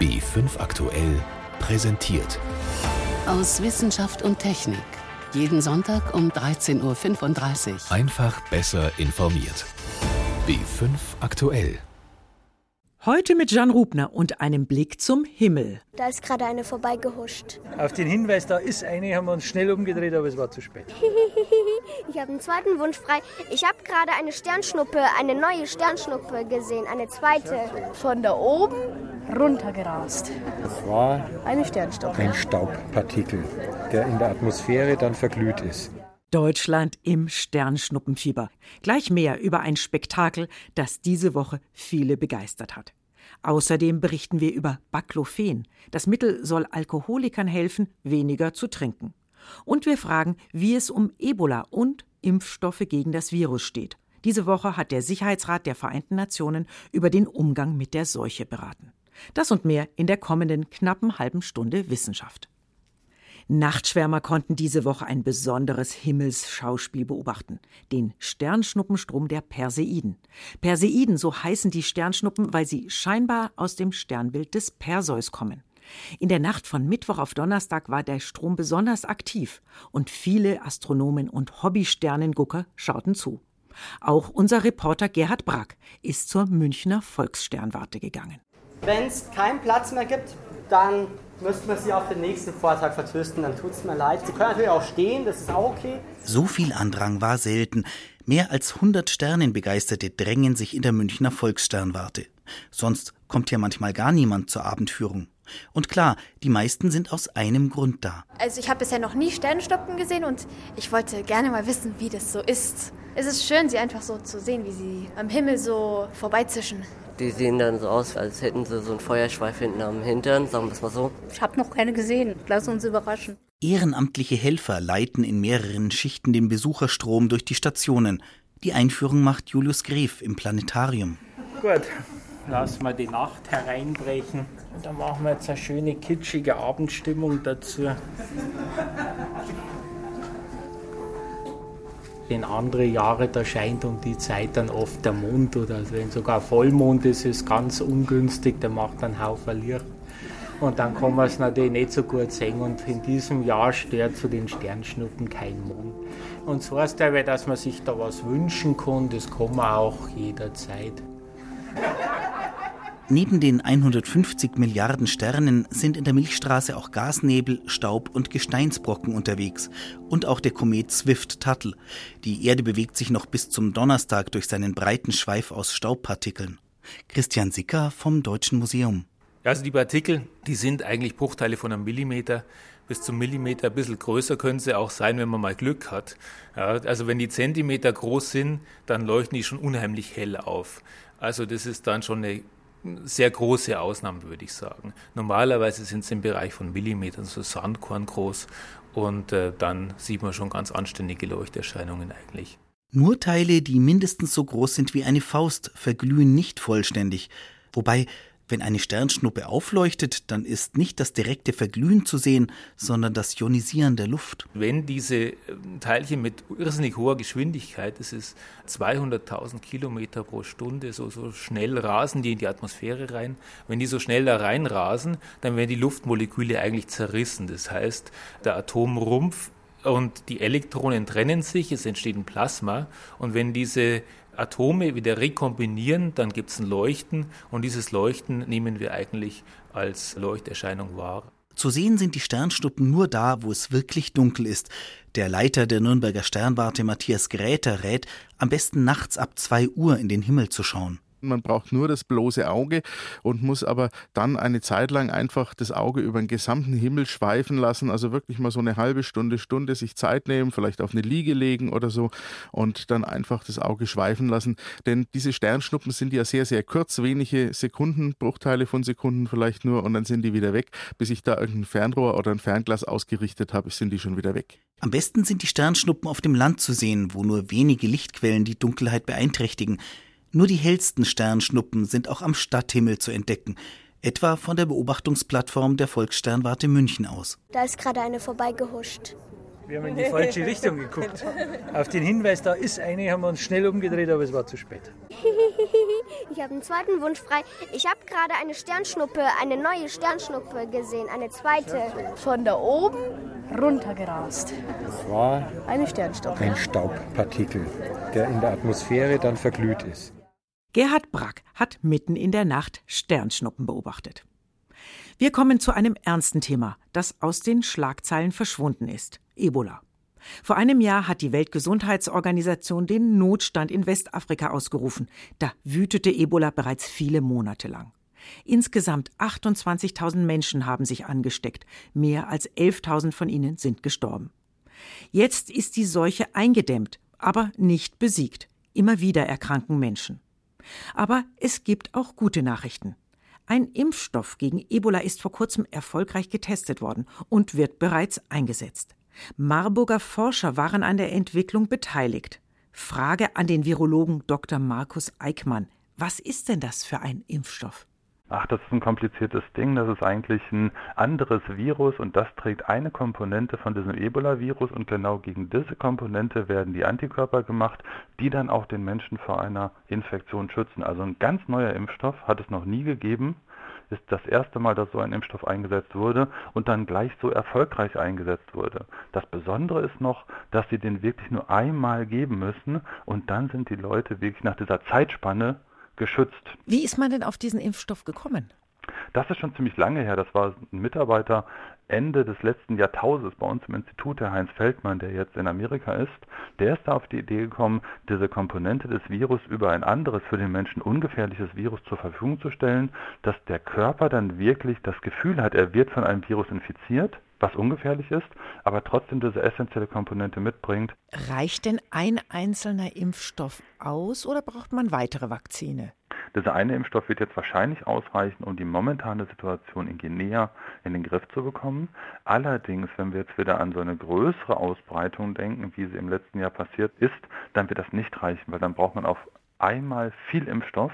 B5 aktuell präsentiert. Aus Wissenschaft und Technik. Jeden Sonntag um 13.35 Uhr. Einfach besser informiert. B5 aktuell. Heute mit Jan Rubner und einem Blick zum Himmel. Da ist gerade eine vorbeigehuscht. Auf den Hinweis, da ist eine, haben wir uns schnell umgedreht, aber es war zu spät. ich habe einen zweiten Wunsch frei. Ich habe gerade eine Sternschnuppe, eine neue Sternschnuppe gesehen, eine zweite. Von da oben runtergerast. Das war eine Sternschnuppe. Ein Staubpartikel, der in der Atmosphäre dann verglüht ist. Deutschland im Sternschnuppenfieber. Gleich mehr über ein Spektakel, das diese Woche viele begeistert hat. Außerdem berichten wir über Baclofen. Das Mittel soll Alkoholikern helfen, weniger zu trinken. Und wir fragen, wie es um Ebola und Impfstoffe gegen das Virus steht. Diese Woche hat der Sicherheitsrat der Vereinten Nationen über den Umgang mit der Seuche beraten. Das und mehr in der kommenden knappen halben Stunde Wissenschaft. Nachtschwärmer konnten diese Woche ein besonderes Himmelsschauspiel beobachten, den Sternschnuppenstrom der Perseiden. Perseiden, so heißen die Sternschnuppen, weil sie scheinbar aus dem Sternbild des Perseus kommen. In der Nacht von Mittwoch auf Donnerstag war der Strom besonders aktiv und viele Astronomen und Hobbysternengucker schauten zu. Auch unser Reporter Gerhard Brack ist zur Münchner Volkssternwarte gegangen. Wenn es keinen Platz mehr gibt, dann müssten wir sie auf den nächsten Vortrag vertrösten, dann tut es mir leid. Sie können natürlich auch stehen, das ist auch okay. So viel Andrang war selten. Mehr als 100 Sternenbegeisterte drängen sich in der Münchner Volkssternwarte. Sonst kommt ja manchmal gar niemand zur Abendführung. Und klar, die meisten sind aus einem Grund da. Also ich habe bisher noch nie Sternenstoppen gesehen und ich wollte gerne mal wissen, wie das so ist. Es ist schön, sie einfach so zu sehen, wie sie am Himmel so vorbeizischen. Die sehen dann so aus, als hätten sie so einen Feuerschweif hinten am Hintern, sagen wir es mal so. Ich habe noch keine gesehen. Lass uns überraschen. Ehrenamtliche Helfer leiten in mehreren Schichten den Besucherstrom durch die Stationen. Die Einführung macht Julius Gref im Planetarium. Gut, lassen wir die Nacht hereinbrechen. Und dann machen wir jetzt eine schöne kitschige Abendstimmung dazu. In andere Jahre, da scheint um die Zeit dann oft der Mond oder wenn sogar Vollmond ist, ist ganz ungünstig, der macht dann Haufen Licht. Und dann kann man es natürlich nicht so gut sehen und in diesem Jahr stört zu den Sternschnuppen kein Mond. Und so heißt aber, dass man sich da was wünschen kann, das kann man auch jederzeit. Neben den 150 Milliarden Sternen sind in der Milchstraße auch Gasnebel, Staub und Gesteinsbrocken unterwegs und auch der Komet Swift-Tuttle. Die Erde bewegt sich noch bis zum Donnerstag durch seinen breiten Schweif aus Staubpartikeln. Christian Sicker vom Deutschen Museum. Also die Partikel, die sind eigentlich Bruchteile von einem Millimeter. Bis zum Millimeter, ein bisschen größer können sie auch sein, wenn man mal Glück hat. Ja, also wenn die Zentimeter groß sind, dann leuchten die schon unheimlich hell auf. Also das ist dann schon eine sehr große Ausnahmen, würde ich sagen. Normalerweise sind sie im Bereich von Millimetern, so Sandkorn groß. Und äh, dann sieht man schon ganz anständige Leuchterscheinungen eigentlich. Nur Teile, die mindestens so groß sind wie eine Faust, verglühen nicht vollständig. Wobei wenn eine Sternschnuppe aufleuchtet, dann ist nicht das direkte Verglühen zu sehen, sondern das Ionisieren der Luft. Wenn diese ähm, Teilchen mit irrsinnig hoher Geschwindigkeit, das ist 200.000 Kilometer pro Stunde, so, so schnell rasen die in die Atmosphäre rein. Wenn die so schnell da reinrasen, dann werden die Luftmoleküle eigentlich zerrissen. Das heißt, der Atomrumpf und die Elektronen trennen sich, es entsteht ein Plasma. Und wenn diese Atome wieder rekombinieren, dann gibt es ein Leuchten und dieses Leuchten nehmen wir eigentlich als Leuchterscheinung wahr. Zu sehen sind die Sternschnuppen nur da, wo es wirklich dunkel ist. Der Leiter der Nürnberger Sternwarte Matthias Gräter rät, am besten nachts ab 2 Uhr in den Himmel zu schauen. Man braucht nur das bloße Auge und muss aber dann eine Zeit lang einfach das Auge über den gesamten Himmel schweifen lassen. Also wirklich mal so eine halbe Stunde, Stunde sich Zeit nehmen, vielleicht auf eine Liege legen oder so und dann einfach das Auge schweifen lassen. Denn diese Sternschnuppen sind ja sehr, sehr kurz, wenige Sekunden, Bruchteile von Sekunden vielleicht nur und dann sind die wieder weg. Bis ich da irgendein Fernrohr oder ein Fernglas ausgerichtet habe, sind die schon wieder weg. Am besten sind die Sternschnuppen auf dem Land zu sehen, wo nur wenige Lichtquellen die Dunkelheit beeinträchtigen. Nur die hellsten Sternschnuppen sind auch am Stadthimmel zu entdecken, etwa von der Beobachtungsplattform der Volkssternwarte München aus. Da ist gerade eine vorbeigehuscht. Wir haben in die falsche Richtung geguckt. Auf den Hinweis, da ist eine, haben wir uns schnell umgedreht, aber es war zu spät. Ich habe einen zweiten Wunsch frei. Ich habe gerade eine Sternschnuppe, eine neue Sternschnuppe gesehen, eine zweite. Von da oben runtergerast. Das war eine Sternschnuppe. Ein Staubpartikel, der in der Atmosphäre dann verglüht ist. Gerhard Brack hat mitten in der Nacht Sternschnuppen beobachtet. Wir kommen zu einem ernsten Thema, das aus den Schlagzeilen verschwunden ist. Ebola. Vor einem Jahr hat die Weltgesundheitsorganisation den Notstand in Westafrika ausgerufen. Da wütete Ebola bereits viele Monate lang. Insgesamt 28.000 Menschen haben sich angesteckt. Mehr als 11.000 von ihnen sind gestorben. Jetzt ist die Seuche eingedämmt, aber nicht besiegt. Immer wieder erkranken Menschen. Aber es gibt auch gute Nachrichten. Ein Impfstoff gegen Ebola ist vor kurzem erfolgreich getestet worden und wird bereits eingesetzt. Marburger Forscher waren an der Entwicklung beteiligt. Frage an den Virologen Dr. Markus Eickmann. Was ist denn das für ein Impfstoff? Ach, das ist ein kompliziertes Ding. Das ist eigentlich ein anderes Virus und das trägt eine Komponente von diesem Ebola-Virus und genau gegen diese Komponente werden die Antikörper gemacht, die dann auch den Menschen vor einer Infektion schützen. Also ein ganz neuer Impfstoff hat es noch nie gegeben. Ist das erste Mal, dass so ein Impfstoff eingesetzt wurde und dann gleich so erfolgreich eingesetzt wurde. Das Besondere ist noch, dass sie den wirklich nur einmal geben müssen und dann sind die Leute wirklich nach dieser Zeitspanne geschützt. Wie ist man denn auf diesen Impfstoff gekommen? Das ist schon ziemlich lange her. Das war ein Mitarbeiter Ende des letzten Jahrtausends bei uns im Institut, der Heinz Feldmann, der jetzt in Amerika ist. Der ist da auf die Idee gekommen, diese Komponente des Virus über ein anderes, für den Menschen ungefährliches Virus zur Verfügung zu stellen, dass der Körper dann wirklich das Gefühl hat, er wird von einem Virus infiziert was ungefährlich ist, aber trotzdem diese essentielle Komponente mitbringt. Reicht denn ein einzelner Impfstoff aus oder braucht man weitere Vakzine? Dieser eine Impfstoff wird jetzt wahrscheinlich ausreichen, um die momentane Situation in Guinea in den Griff zu bekommen. Allerdings, wenn wir jetzt wieder an so eine größere Ausbreitung denken, wie sie im letzten Jahr passiert ist, dann wird das nicht reichen, weil dann braucht man auf einmal viel Impfstoff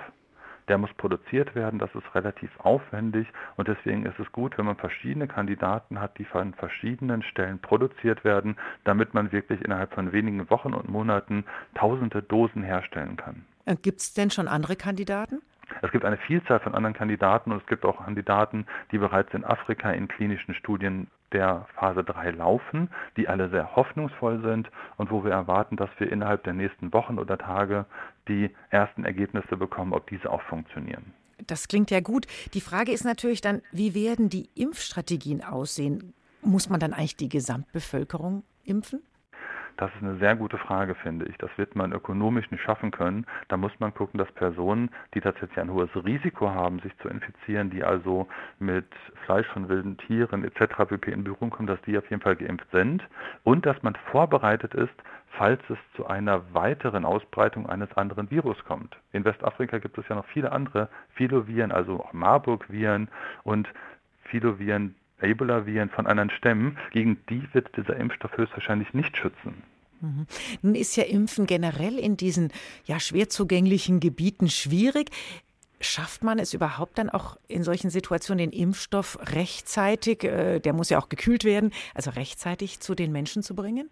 der muss produziert werden, das ist relativ aufwendig und deswegen ist es gut, wenn man verschiedene Kandidaten hat, die von verschiedenen Stellen produziert werden, damit man wirklich innerhalb von wenigen Wochen und Monaten tausende Dosen herstellen kann. Gibt es denn schon andere Kandidaten? Es gibt eine Vielzahl von anderen Kandidaten und es gibt auch Kandidaten, die bereits in Afrika in klinischen Studien der Phase 3 laufen, die alle sehr hoffnungsvoll sind und wo wir erwarten, dass wir innerhalb der nächsten Wochen oder Tage die ersten Ergebnisse bekommen, ob diese auch funktionieren. Das klingt ja gut. Die Frage ist natürlich dann, wie werden die Impfstrategien aussehen? Muss man dann eigentlich die Gesamtbevölkerung impfen? Das ist eine sehr gute Frage, finde ich. Das wird man ökonomisch nicht schaffen können. Da muss man gucken, dass Personen, die tatsächlich ein hohes Risiko haben, sich zu infizieren, die also mit Fleisch von wilden Tieren etc. pp. in Berührung kommen, dass die auf jeden Fall geimpft sind und dass man vorbereitet ist, falls es zu einer weiteren Ausbreitung eines anderen Virus kommt. In Westafrika gibt es ja noch viele andere Filoviren, also auch Marburg-Viren und Filoviren, Ebola-Viren von anderen Stämmen, gegen die wird dieser Impfstoff höchstwahrscheinlich nicht schützen. Mhm. Nun ist ja Impfen generell in diesen ja schwer zugänglichen Gebieten schwierig. Schafft man es überhaupt dann auch in solchen Situationen, den Impfstoff rechtzeitig, äh, der muss ja auch gekühlt werden, also rechtzeitig zu den Menschen zu bringen?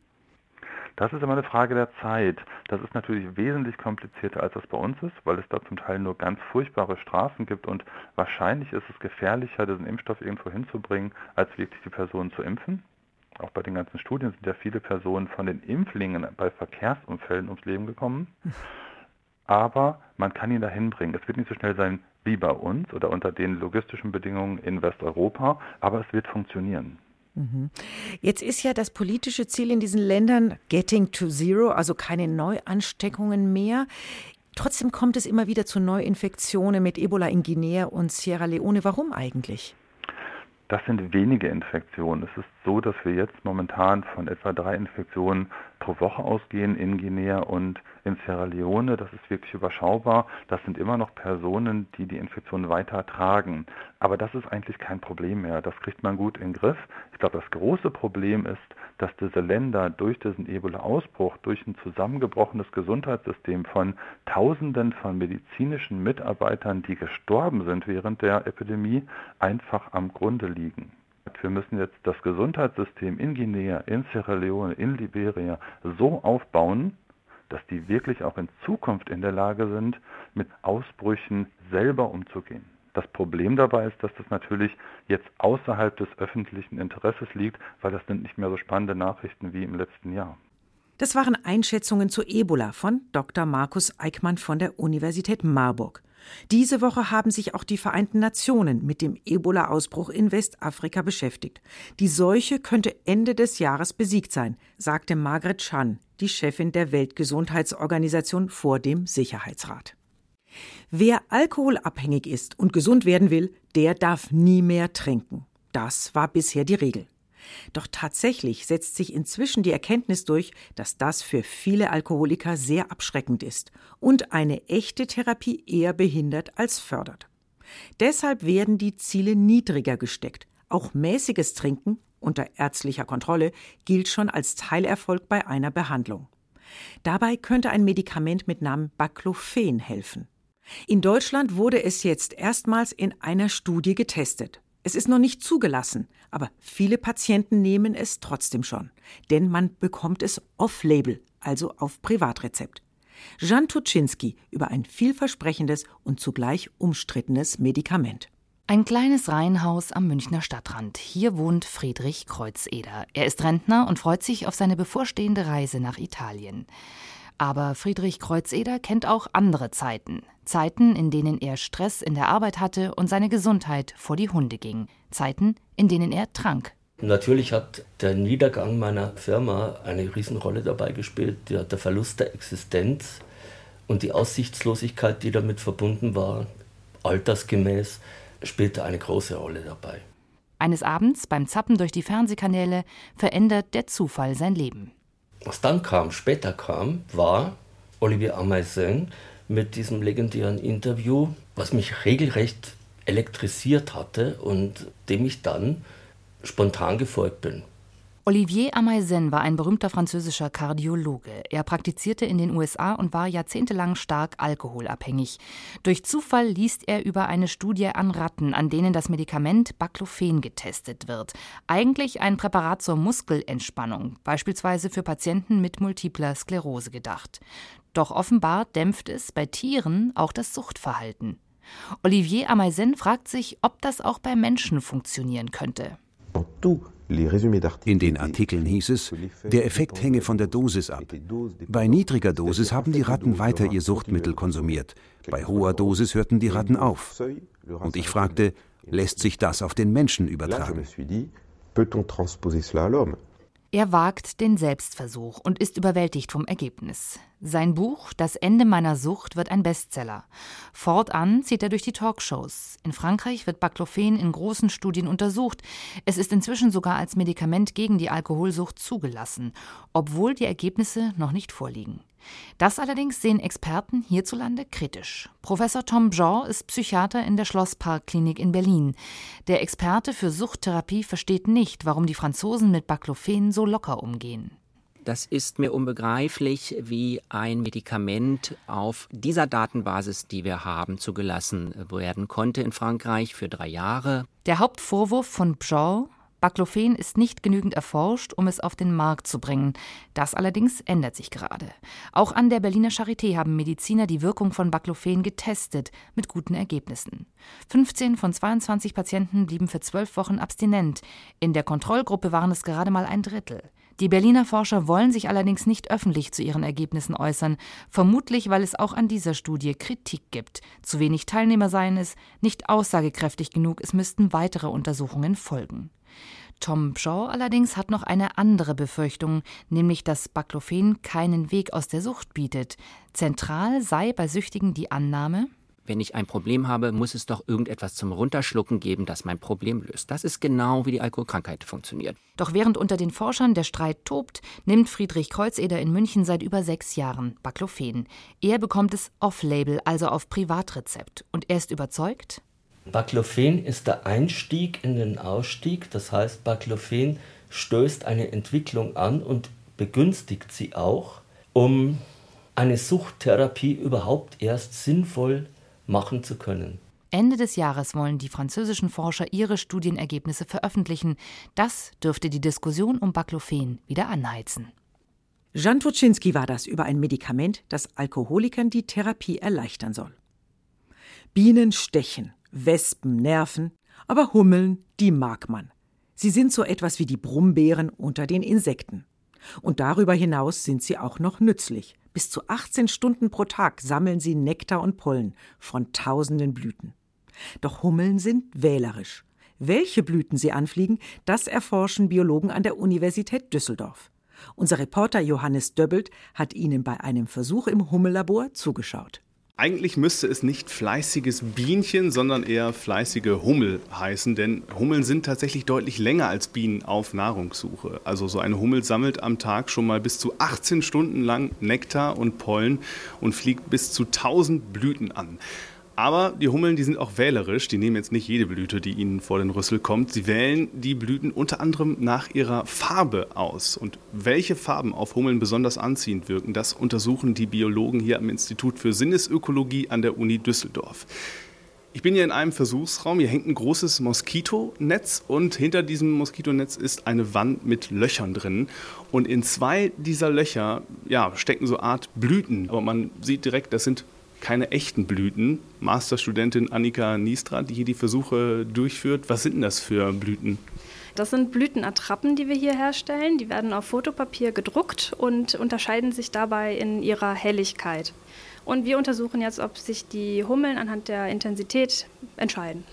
Das ist immer eine Frage der Zeit. Das ist natürlich wesentlich komplizierter, als das bei uns ist, weil es da zum Teil nur ganz furchtbare Strafen gibt und wahrscheinlich ist es gefährlicher, diesen Impfstoff irgendwo hinzubringen, als wirklich die Personen zu impfen. Auch bei den ganzen Studien sind ja viele Personen von den Impflingen bei Verkehrsunfällen ums Leben gekommen. Aber man kann ihn dahin bringen. Es wird nicht so schnell sein wie bei uns oder unter den logistischen Bedingungen in Westeuropa, aber es wird funktionieren. Mhm. Jetzt ist ja das politische Ziel in diesen Ländern Getting to Zero, also keine Neuansteckungen mehr. Trotzdem kommt es immer wieder zu Neuinfektionen mit Ebola in Guinea und Sierra Leone. Warum eigentlich? Das sind wenige Infektionen. Es ist so, dass wir jetzt momentan von etwa drei Infektionen pro Woche ausgehen in Guinea und in Sierra Leone. Das ist wirklich überschaubar. Das sind immer noch Personen, die die Infektion weiter tragen. Aber das ist eigentlich kein Problem mehr. Das kriegt man gut in den Griff. Ich glaube, das große Problem ist, dass diese Länder durch diesen Ebola-Ausbruch, durch ein zusammengebrochenes Gesundheitssystem von Tausenden von medizinischen Mitarbeitern, die gestorben sind während der Epidemie, einfach am Grunde liegen. Wir müssen jetzt das Gesundheitssystem in Guinea, in Sierra Leone, in Liberia so aufbauen, dass die wirklich auch in Zukunft in der Lage sind, mit Ausbrüchen selber umzugehen. Das Problem dabei ist, dass das natürlich jetzt außerhalb des öffentlichen Interesses liegt, weil das sind nicht mehr so spannende Nachrichten wie im letzten Jahr. Das waren Einschätzungen zu Ebola von Dr. Markus Eickmann von der Universität Marburg. Diese Woche haben sich auch die Vereinten Nationen mit dem Ebola-Ausbruch in Westafrika beschäftigt. Die Seuche könnte Ende des Jahres besiegt sein, sagte Margaret Chan, die Chefin der Weltgesundheitsorganisation vor dem Sicherheitsrat. Wer alkoholabhängig ist und gesund werden will, der darf nie mehr trinken. Das war bisher die Regel. Doch tatsächlich setzt sich inzwischen die Erkenntnis durch, dass das für viele Alkoholiker sehr abschreckend ist und eine echte Therapie eher behindert als fördert. Deshalb werden die Ziele niedriger gesteckt. Auch mäßiges Trinken unter ärztlicher Kontrolle gilt schon als Teilerfolg bei einer Behandlung. Dabei könnte ein Medikament mit Namen Baclofen helfen. In Deutschland wurde es jetzt erstmals in einer Studie getestet. Es ist noch nicht zugelassen, aber viele Patienten nehmen es trotzdem schon, denn man bekommt es off-label, also auf Privatrezept. Jan Tuczynski über ein vielversprechendes und zugleich umstrittenes Medikament. Ein kleines Reihenhaus am Münchner Stadtrand. Hier wohnt Friedrich Kreuzeder. Er ist Rentner und freut sich auf seine bevorstehende Reise nach Italien. Aber Friedrich Kreuzeder kennt auch andere Zeiten. Zeiten, in denen er Stress in der Arbeit hatte und seine Gesundheit vor die Hunde ging. Zeiten, in denen er trank. Natürlich hat der Niedergang meiner Firma eine Riesenrolle dabei gespielt. Der, der Verlust der Existenz und die Aussichtslosigkeit, die damit verbunden war, altersgemäß, spielte eine große Rolle dabei. Eines Abends beim Zappen durch die Fernsehkanäle verändert der Zufall sein Leben. Was dann kam, später kam, war Olivier Amazin mit diesem legendären Interview, was mich regelrecht elektrisiert hatte und dem ich dann spontan gefolgt bin. Olivier Amaizen war ein berühmter französischer Kardiologe. Er praktizierte in den USA und war jahrzehntelang stark alkoholabhängig. Durch Zufall liest er über eine Studie an Ratten, an denen das Medikament Baclofen getestet wird. Eigentlich ein Präparat zur Muskelentspannung, beispielsweise für Patienten mit multipler Sklerose gedacht. Doch offenbar dämpft es bei Tieren auch das Suchtverhalten. Olivier Amaizen fragt sich, ob das auch bei Menschen funktionieren könnte. In den Artikeln hieß es, der Effekt hänge von der Dosis ab. Bei niedriger Dosis haben die Ratten weiter ihr Suchtmittel konsumiert. Bei hoher Dosis hörten die Ratten auf. Und ich fragte, lässt sich das auf den Menschen übertragen? Er wagt den Selbstversuch und ist überwältigt vom Ergebnis. Sein Buch Das Ende meiner Sucht wird ein Bestseller. Fortan zieht er durch die Talkshows. In Frankreich wird Baclofen in großen Studien untersucht. Es ist inzwischen sogar als Medikament gegen die Alkoholsucht zugelassen, obwohl die Ergebnisse noch nicht vorliegen. Das allerdings sehen Experten hierzulande kritisch. Professor Tom Bjaw ist Psychiater in der Schlossparkklinik in Berlin. Der Experte für Suchttherapie versteht nicht, warum die Franzosen mit Baclofen so locker umgehen. Das ist mir unbegreiflich, wie ein Medikament auf dieser Datenbasis, die wir haben, zugelassen werden konnte in Frankreich für drei Jahre. Der Hauptvorwurf von Bjaw Baclofen ist nicht genügend erforscht, um es auf den Markt zu bringen. Das allerdings ändert sich gerade. Auch an der Berliner Charité haben Mediziner die Wirkung von Baclofen getestet, mit guten Ergebnissen. 15 von 22 Patienten blieben für zwölf Wochen abstinent. In der Kontrollgruppe waren es gerade mal ein Drittel. Die Berliner Forscher wollen sich allerdings nicht öffentlich zu ihren Ergebnissen äußern, vermutlich weil es auch an dieser Studie Kritik gibt. Zu wenig Teilnehmer seien es, nicht aussagekräftig genug, es müssten weitere Untersuchungen folgen. Tom Shaw allerdings hat noch eine andere Befürchtung, nämlich dass Baclofen keinen Weg aus der Sucht bietet. Zentral sei bei Süchtigen die Annahme, wenn ich ein Problem habe, muss es doch irgendetwas zum Runterschlucken geben, das mein Problem löst. Das ist genau wie die Alkoholkrankheit funktioniert. Doch während unter den Forschern der Streit tobt, nimmt Friedrich Kreuzeder in München seit über sechs Jahren Baclofen. Er bekommt es off-label, also auf Privatrezept. Und er ist überzeugt, Baclofen ist der Einstieg in den Ausstieg, das heißt, Baclofen stößt eine Entwicklung an und begünstigt sie auch, um eine Suchttherapie überhaupt erst sinnvoll machen zu können. Ende des Jahres wollen die französischen Forscher ihre Studienergebnisse veröffentlichen. Das dürfte die Diskussion um Baclofen wieder anheizen. Jan Tuczynski war das über ein Medikament, das Alkoholikern die Therapie erleichtern soll. Bienen stechen, Wespen nerven, aber Hummeln, die mag man. Sie sind so etwas wie die Brumbeeren unter den Insekten. Und darüber hinaus sind sie auch noch nützlich. Bis zu 18 Stunden pro Tag sammeln sie Nektar und Pollen von tausenden Blüten. Doch Hummeln sind wählerisch. Welche Blüten sie anfliegen, das erforschen Biologen an der Universität Düsseldorf. Unser Reporter Johannes Döbbelt hat ihnen bei einem Versuch im Hummellabor zugeschaut. Eigentlich müsste es nicht fleißiges Bienchen, sondern eher fleißige Hummel heißen, denn Hummeln sind tatsächlich deutlich länger als Bienen auf Nahrungssuche. Also so eine Hummel sammelt am Tag schon mal bis zu 18 Stunden lang Nektar und Pollen und fliegt bis zu 1000 Blüten an. Aber die Hummeln, die sind auch wählerisch. Die nehmen jetzt nicht jede Blüte, die ihnen vor den Rüssel kommt. Sie wählen die Blüten unter anderem nach ihrer Farbe aus. Und welche Farben auf Hummeln besonders anziehend wirken, das untersuchen die Biologen hier am Institut für Sinnesökologie an der Uni Düsseldorf. Ich bin hier in einem Versuchsraum. Hier hängt ein großes Moskitonetz und hinter diesem Moskitonetz ist eine Wand mit Löchern drin. Und in zwei dieser Löcher ja, stecken so Art Blüten. Aber man sieht direkt, das sind keine echten Blüten. Masterstudentin Annika Niestra, die hier die Versuche durchführt. Was sind denn das für Blüten? Das sind Blütenattrappen, die wir hier herstellen. Die werden auf Fotopapier gedruckt und unterscheiden sich dabei in ihrer Helligkeit. Und wir untersuchen jetzt, ob sich die Hummeln anhand der Intensität entscheiden.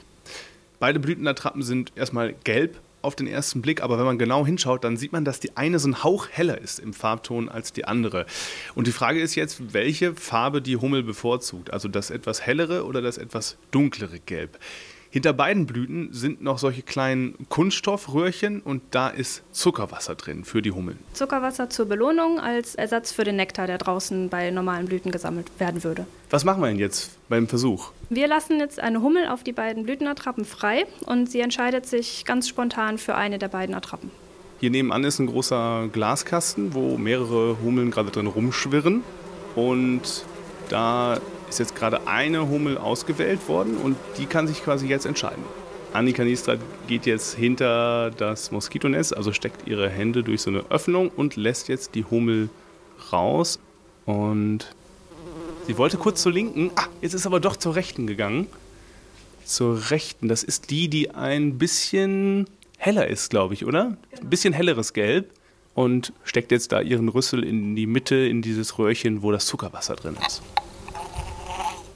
Beide Blütenattrappen sind erstmal gelb auf den ersten Blick, aber wenn man genau hinschaut, dann sieht man, dass die eine so ein Hauch heller ist im Farbton als die andere. Und die Frage ist jetzt, welche Farbe die Hummel bevorzugt, also das etwas hellere oder das etwas dunklere Gelb. Hinter beiden Blüten sind noch solche kleinen Kunststoffröhrchen und da ist Zuckerwasser drin für die Hummeln. Zuckerwasser zur Belohnung als Ersatz für den Nektar, der draußen bei normalen Blüten gesammelt werden würde. Was machen wir denn jetzt beim Versuch? Wir lassen jetzt eine Hummel auf die beiden Blütenattrappen frei und sie entscheidet sich ganz spontan für eine der beiden Attrappen. Hier nebenan ist ein großer Glaskasten, wo mehrere Hummeln gerade drin rumschwirren. Und da ist jetzt gerade eine Hummel ausgewählt worden und die kann sich quasi jetzt entscheiden. Annika Niestra geht jetzt hinter das Moskitonetz, also steckt ihre Hände durch so eine Öffnung und lässt jetzt die Hummel raus. Und sie wollte kurz zur linken, ah, jetzt ist aber doch zur rechten gegangen. Zur rechten, das ist die, die ein bisschen heller ist, glaube ich, oder? Ein bisschen helleres Gelb. Und steckt jetzt da ihren Rüssel in die Mitte, in dieses Röhrchen, wo das Zuckerwasser drin ist.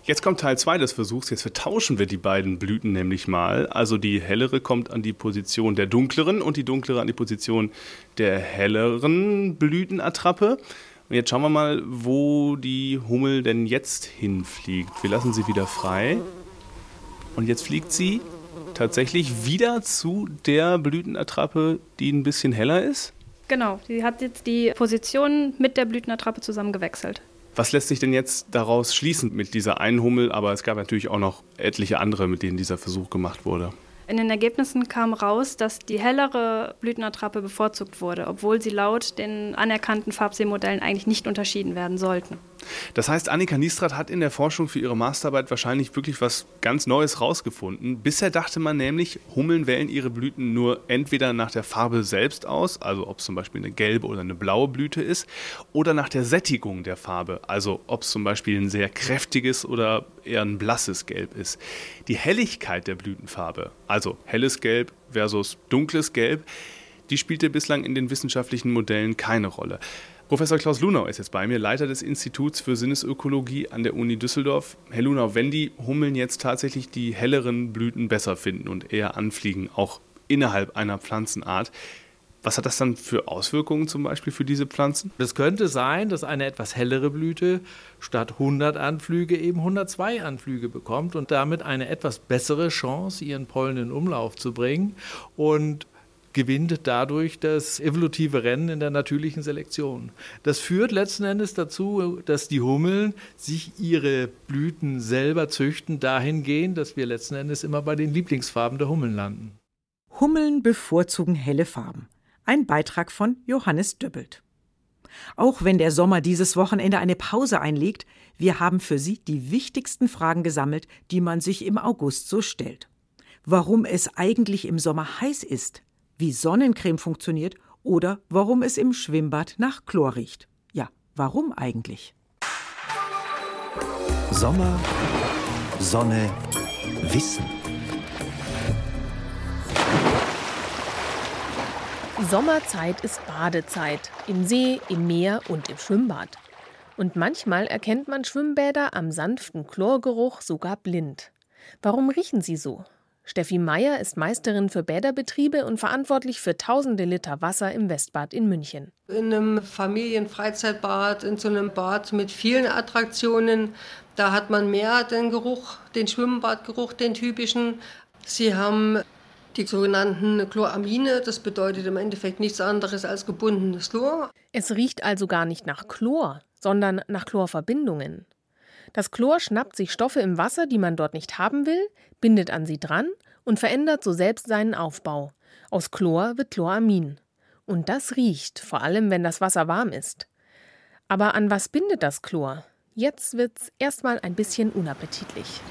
Jetzt kommt Teil 2 des Versuchs. Jetzt vertauschen wir die beiden Blüten nämlich mal. Also die hellere kommt an die Position der dunkleren und die dunklere an die Position der helleren Blütenattrappe. Und jetzt schauen wir mal, wo die Hummel denn jetzt hinfliegt. Wir lassen sie wieder frei. Und jetzt fliegt sie tatsächlich wieder zu der Blütenattrappe, die ein bisschen heller ist. Genau, sie hat jetzt die Position mit der Blütenattrappe zusammen gewechselt. Was lässt sich denn jetzt daraus schließen mit dieser einen Hummel? Aber es gab natürlich auch noch etliche andere, mit denen dieser Versuch gemacht wurde. In den Ergebnissen kam raus, dass die hellere Blütenattrappe bevorzugt wurde, obwohl sie laut den anerkannten Farbsehmodellen eigentlich nicht unterschieden werden sollten. Das heißt, Annika Niestrat hat in der Forschung für ihre Masterarbeit wahrscheinlich wirklich was ganz Neues rausgefunden. Bisher dachte man nämlich, Hummeln wählen ihre Blüten nur entweder nach der Farbe selbst aus, also ob es zum Beispiel eine gelbe oder eine blaue Blüte ist, oder nach der Sättigung der Farbe, also ob es zum Beispiel ein sehr kräftiges oder eher ein blasses Gelb ist. Die Helligkeit der Blütenfarbe, also helles Gelb versus dunkles Gelb, die spielte bislang in den wissenschaftlichen Modellen keine Rolle. Professor Klaus Lunau ist jetzt bei mir, Leiter des Instituts für Sinnesökologie an der Uni Düsseldorf. Herr Lunau, wenn die Hummeln jetzt tatsächlich die helleren Blüten besser finden und eher anfliegen, auch innerhalb einer Pflanzenart, was hat das dann für Auswirkungen zum Beispiel für diese Pflanzen? Es könnte sein, dass eine etwas hellere Blüte statt 100 Anflüge eben 102 Anflüge bekommt und damit eine etwas bessere Chance, ihren Pollen in Umlauf zu bringen. Und gewinnt dadurch das evolutive Rennen in der natürlichen Selektion. Das führt letzten Endes dazu, dass die Hummeln sich ihre Blüten selber züchten, dahingehend, dass wir letzten Endes immer bei den Lieblingsfarben der Hummeln landen. Hummeln bevorzugen helle Farben. Ein Beitrag von Johannes Döbbelt. Auch wenn der Sommer dieses Wochenende eine Pause einlegt, wir haben für Sie die wichtigsten Fragen gesammelt, die man sich im August so stellt. Warum es eigentlich im Sommer heiß ist, wie Sonnencreme funktioniert oder warum es im Schwimmbad nach Chlor riecht. Ja, warum eigentlich? Sommer, Sonne, Wissen. Sommerzeit ist Badezeit. Im See, im Meer und im Schwimmbad. Und manchmal erkennt man Schwimmbäder am sanften Chlorgeruch sogar blind. Warum riechen sie so? Steffi Meyer ist Meisterin für Bäderbetriebe und verantwortlich für tausende Liter Wasser im Westbad in München. In einem Familienfreizeitbad, in so einem Bad mit vielen Attraktionen, da hat man mehr den Geruch, den Schwimmbadgeruch, den typischen. Sie haben die sogenannten Chloramine, das bedeutet im Endeffekt nichts anderes als gebundenes Chlor. Es riecht also gar nicht nach Chlor, sondern nach Chlorverbindungen. Das Chlor schnappt sich Stoffe im Wasser, die man dort nicht haben will, bindet an sie dran und verändert so selbst seinen Aufbau. Aus Chlor wird Chloramin. Und das riecht, vor allem wenn das Wasser warm ist. Aber an was bindet das Chlor? Jetzt wird's erstmal ein bisschen unappetitlich.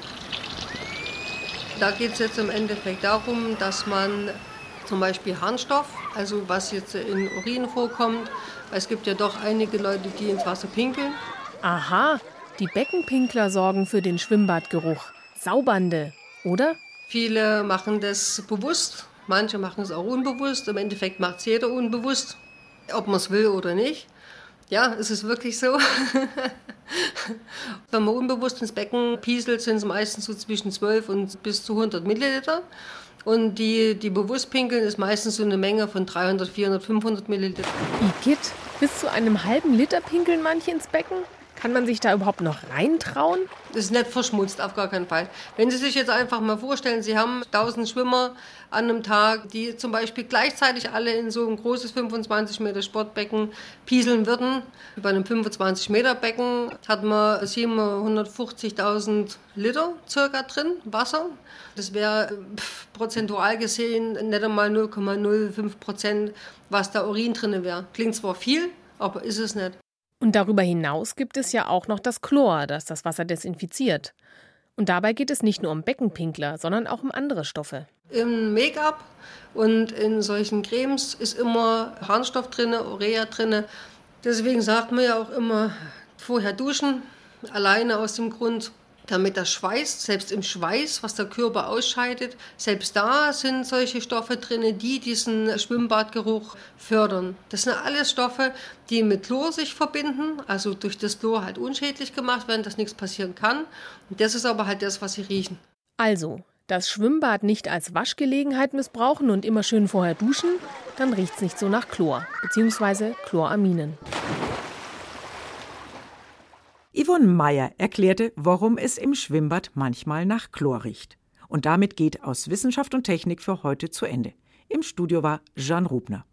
Da geht es jetzt im Endeffekt darum, dass man zum Beispiel Harnstoff, also was jetzt in Urin vorkommt, es gibt ja doch einige Leute, die ins Wasser pinkeln. Aha, die Beckenpinkler sorgen für den Schwimmbadgeruch. Saubernde, oder? Viele machen das bewusst, manche machen es auch unbewusst. Im Endeffekt macht es jeder unbewusst, ob man es will oder nicht. Ja, es ist wirklich so. Wenn man unbewusst ins Becken pieselt, sind es meistens so zwischen 12 und bis zu 100 Milliliter. Und die, die bewusst pinkeln, ist meistens so eine Menge von 300, 400, 500 Milliliter. Igitt, bis zu einem halben Liter pinkeln manche ins Becken? Kann man sich da überhaupt noch reintrauen? Das ist nicht verschmutzt, auf gar keinen Fall. Wenn Sie sich jetzt einfach mal vorstellen, Sie haben 1000 Schwimmer an einem Tag, die zum Beispiel gleichzeitig alle in so ein großes 25 Meter Sportbecken pieseln würden. Bei einem 25 Meter Becken hat man 750.000 Liter circa drin, Wasser. Das wäre prozentual gesehen nicht einmal 0,05 Prozent, was da Urin drin wäre. Klingt zwar viel, aber ist es nicht. Und darüber hinaus gibt es ja auch noch das Chlor, das das Wasser desinfiziert. Und dabei geht es nicht nur um Beckenpinkler, sondern auch um andere Stoffe. Im Make-up und in solchen Cremes ist immer Harnstoff drin, Urea drin. Deswegen sagt man ja auch immer vorher duschen, alleine aus dem Grund, damit das Schweiß, selbst im Schweiß, was der Körper ausscheidet, selbst da sind solche Stoffe drin, die diesen Schwimmbadgeruch fördern. Das sind alles Stoffe, die mit Chlor sich verbinden, also durch das Chlor halt unschädlich gemacht werden, dass nichts passieren kann. Und das ist aber halt das, was sie riechen. Also, das Schwimmbad nicht als Waschgelegenheit missbrauchen und immer schön vorher duschen, dann riecht es nicht so nach Chlor bzw. Chloraminen. Yvonne Meyer erklärte, warum es im Schwimmbad manchmal nach Chlor riecht. Und damit geht aus Wissenschaft und Technik für heute zu Ende. Im Studio war Jean Rubner.